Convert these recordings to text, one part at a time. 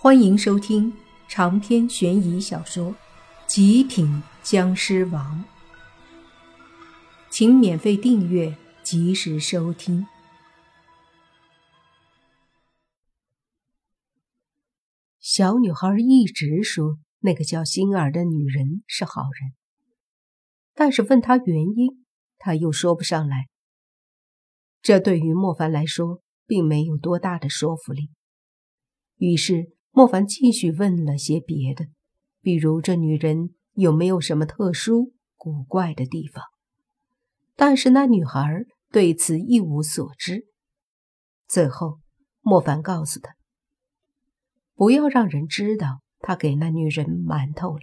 欢迎收听长篇悬疑小说《极品僵尸王》，请免费订阅，及时收听。小女孩一直说那个叫星儿的女人是好人，但是问她原因，她又说不上来。这对于莫凡来说，并没有多大的说服力。于是。莫凡继续问了些别的，比如这女人有没有什么特殊古怪的地方，但是那女孩对此一无所知。最后，莫凡告诉她，不要让人知道他给那女人馒头了，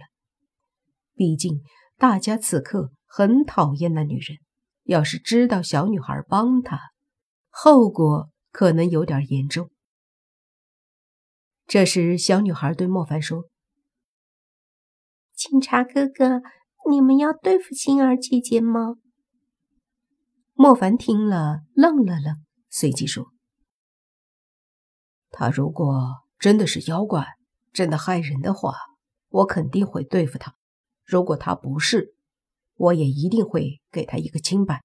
毕竟大家此刻很讨厌那女人，要是知道小女孩帮他，后果可能有点严重。这时，小女孩对莫凡说：“警察哥哥，你们要对付星儿姐姐吗？”莫凡听了，愣了愣，随即说：“他如果真的是妖怪，真的害人的话，我肯定会对付他；如果他不是，我也一定会给他一个清白。”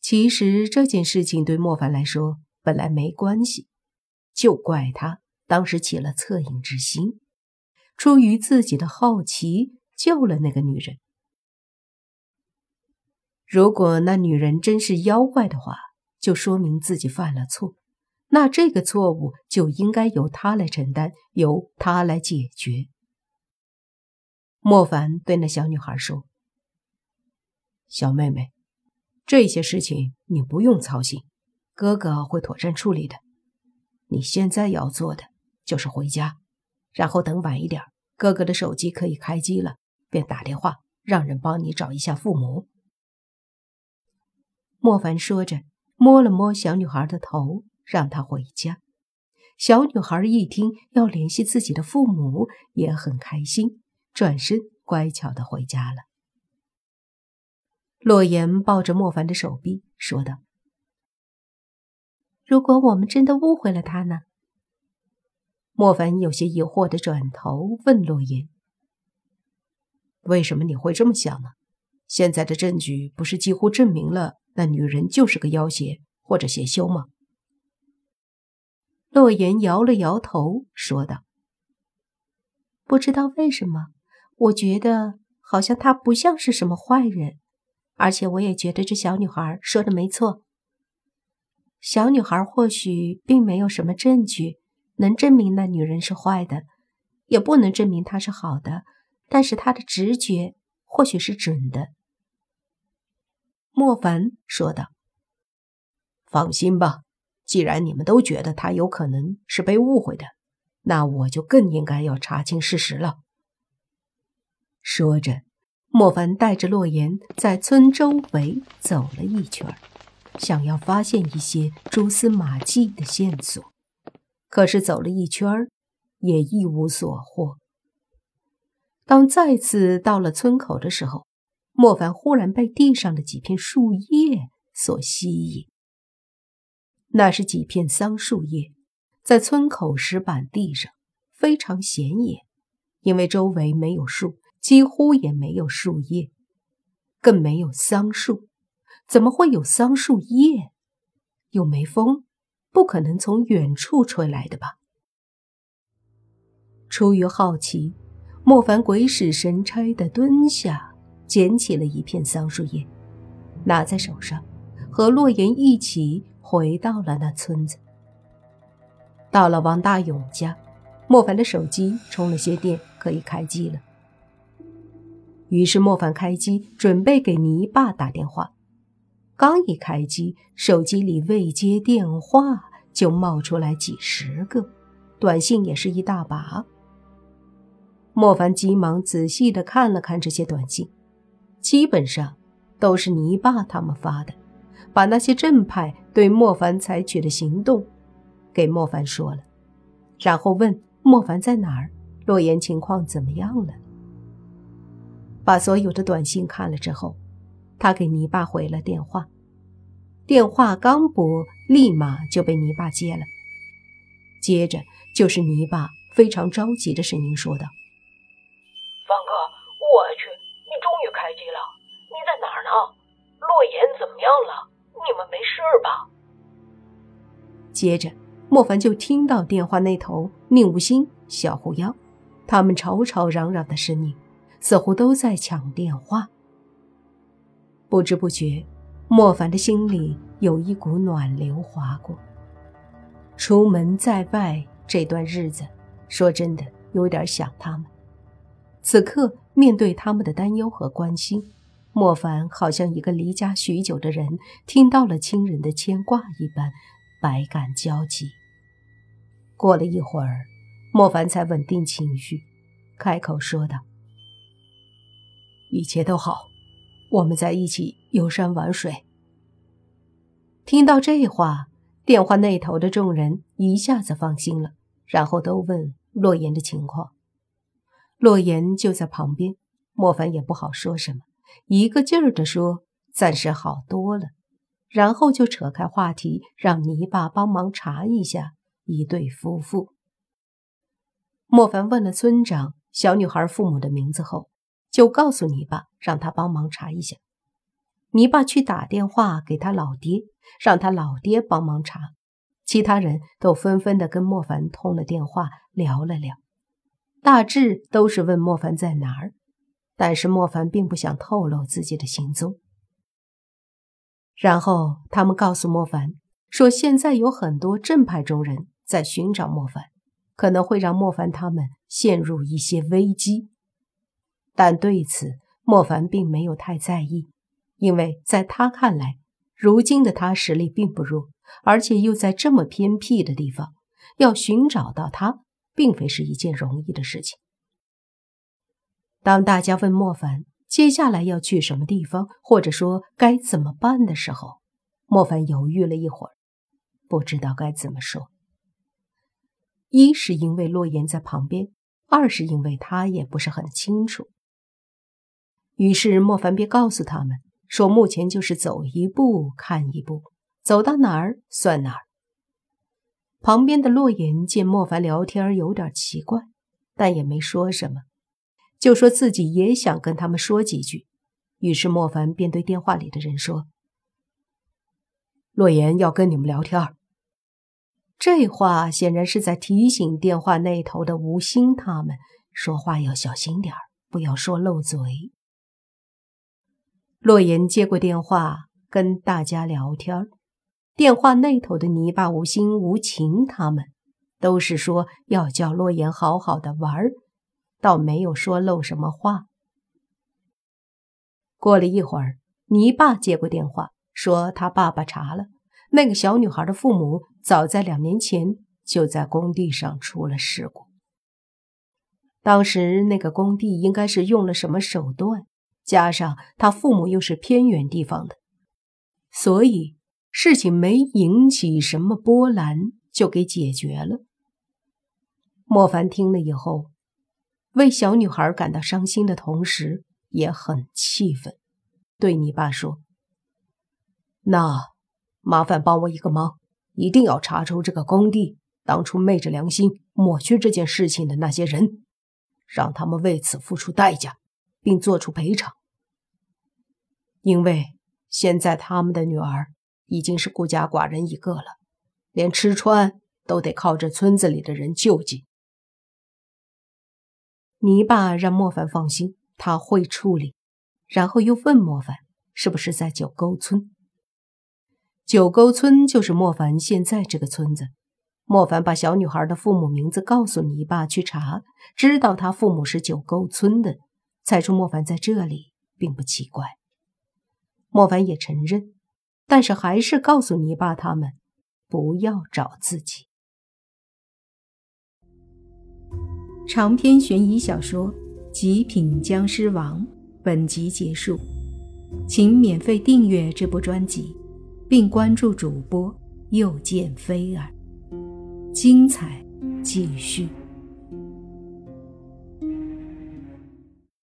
其实这件事情对莫凡来说本来没关系。就怪他当时起了恻隐之心，出于自己的好奇救了那个女人。如果那女人真是妖怪的话，就说明自己犯了错，那这个错误就应该由他来承担，由他来解决。莫凡对那小女孩说：“小妹妹，这些事情你不用操心，哥哥会妥善处理的。”你现在要做的就是回家，然后等晚一点，哥哥的手机可以开机了，便打电话让人帮你找一下父母。莫凡说着，摸了摸小女孩的头，让她回家。小女孩一听要联系自己的父母，也很开心，转身乖巧的回家了。洛言抱着莫凡的手臂说道。如果我们真的误会了他呢？莫凡有些疑惑的转头问洛言：“为什么你会这么想呢？现在的证据不是几乎证明了那女人就是个妖邪或者邪修吗？”洛言摇了摇头，说道：“不知道为什么，我觉得好像她不像是什么坏人，而且我也觉得这小女孩说的没错。”小女孩或许并没有什么证据能证明那女人是坏的，也不能证明她是好的，但是她的直觉或许是准的。莫凡说道：“放心吧，既然你们都觉得她有可能是被误会的，那我就更应该要查清事实了。”说着，莫凡带着洛言在村周围走了一圈。想要发现一些蛛丝马迹的线索，可是走了一圈也一无所获。当再次到了村口的时候，莫凡忽然被地上的几片树叶所吸引。那是几片桑树叶，在村口石板地上非常显眼，因为周围没有树，几乎也没有树叶，更没有桑树。怎么会有桑树叶？又没风，不可能从远处吹来的吧？出于好奇，莫凡鬼使神差的蹲下，捡起了一片桑树叶，拿在手上，和洛言一起回到了那村子。到了王大勇家，莫凡的手机充了些电，可以开机了。于是莫凡开机，准备给泥巴打电话。刚一开机，手机里未接电话就冒出来几十个，短信也是一大把。莫凡急忙仔细的看了看这些短信，基本上都是泥巴他们发的，把那些正派对莫凡采取的行动给莫凡说了，然后问莫凡在哪儿，洛言情况怎么样了。把所有的短信看了之后。他给泥巴回了电话，电话刚拨，立马就被泥巴接了。接着就是泥巴非常着急的声音说道：“方哥，我去，你终于开机了，你在哪儿呢？洛言怎么样了？你们没事吧？”接着，莫凡就听到电话那头宁无心、小狐妖他们吵吵嚷嚷的声音，似乎都在抢电话。不知不觉，莫凡的心里有一股暖流划过。出门在外这段日子，说真的有点想他们。此刻面对他们的担忧和关心，莫凡好像一个离家许久的人，听到了亲人的牵挂一般。百感交集。过了一会儿，莫凡才稳定情绪，开口说道：“一切都好，我们在一起游山玩水。”听到这话，电话那头的众人一下子放心了，然后都问洛言的情况。洛言就在旁边，莫凡也不好说什么，一个劲儿的说：“暂时好多了。”然后就扯开话题，让泥巴帮忙查一下一对夫妇。莫凡问了村长小女孩父母的名字后，就告诉你爸，让他帮忙查一下。你爸去打电话给他老爹，让他老爹帮忙查。其他人都纷纷的跟莫凡通了电话，聊了聊，大致都是问莫凡在哪儿，但是莫凡并不想透露自己的行踪。然后他们告诉莫凡说：“现在有很多正派中人在寻找莫凡，可能会让莫凡他们陷入一些危机。”但对此，莫凡并没有太在意，因为在他看来，如今的他实力并不弱，而且又在这么偏僻的地方，要寻找到他，并非是一件容易的事情。当大家问莫凡，接下来要去什么地方，或者说该怎么办的时候，莫凡犹豫了一会儿，不知道该怎么说。一是因为洛言在旁边，二是因为他也不是很清楚。于是莫凡便告诉他们说：“目前就是走一步看一步，走到哪儿算哪儿。”旁边的洛言见莫凡聊天有点奇怪，但也没说什么。就说自己也想跟他们说几句，于是莫凡便对电话里的人说：“洛言要跟你们聊天。”这话显然是在提醒电话那头的吴昕他们说话要小心点不要说漏嘴。洛言接过电话跟大家聊天，电话那头的泥巴、吴昕、吴晴他们都是说要叫洛言好好的玩。倒没有说漏什么话。过了一会儿，泥巴接过电话，说他爸爸查了那个小女孩的父母，早在两年前就在工地上出了事故。当时那个工地应该是用了什么手段，加上他父母又是偏远地方的，所以事情没引起什么波澜，就给解决了。莫凡听了以后。为小女孩感到伤心的同时，也很气愤，对你爸说：“那麻烦帮我一个忙，一定要查出这个工地当初昧着良心抹去这件事情的那些人，让他们为此付出代价，并做出赔偿。因为现在他们的女儿已经是孤家寡人一个了，连吃穿都得靠这村子里的人救济。”泥巴让莫凡放心，他会处理。然后又问莫凡：“是不是在九沟村？”九沟村就是莫凡现在这个村子。莫凡把小女孩的父母名字告诉泥巴去查，知道他父母是九沟村的，猜出莫凡在这里并不奇怪。莫凡也承认，但是还是告诉泥巴他们不要找自己。长篇悬疑小说《极品僵尸王》本集结束，请免费订阅这部专辑，并关注主播又见菲儿，精彩继续。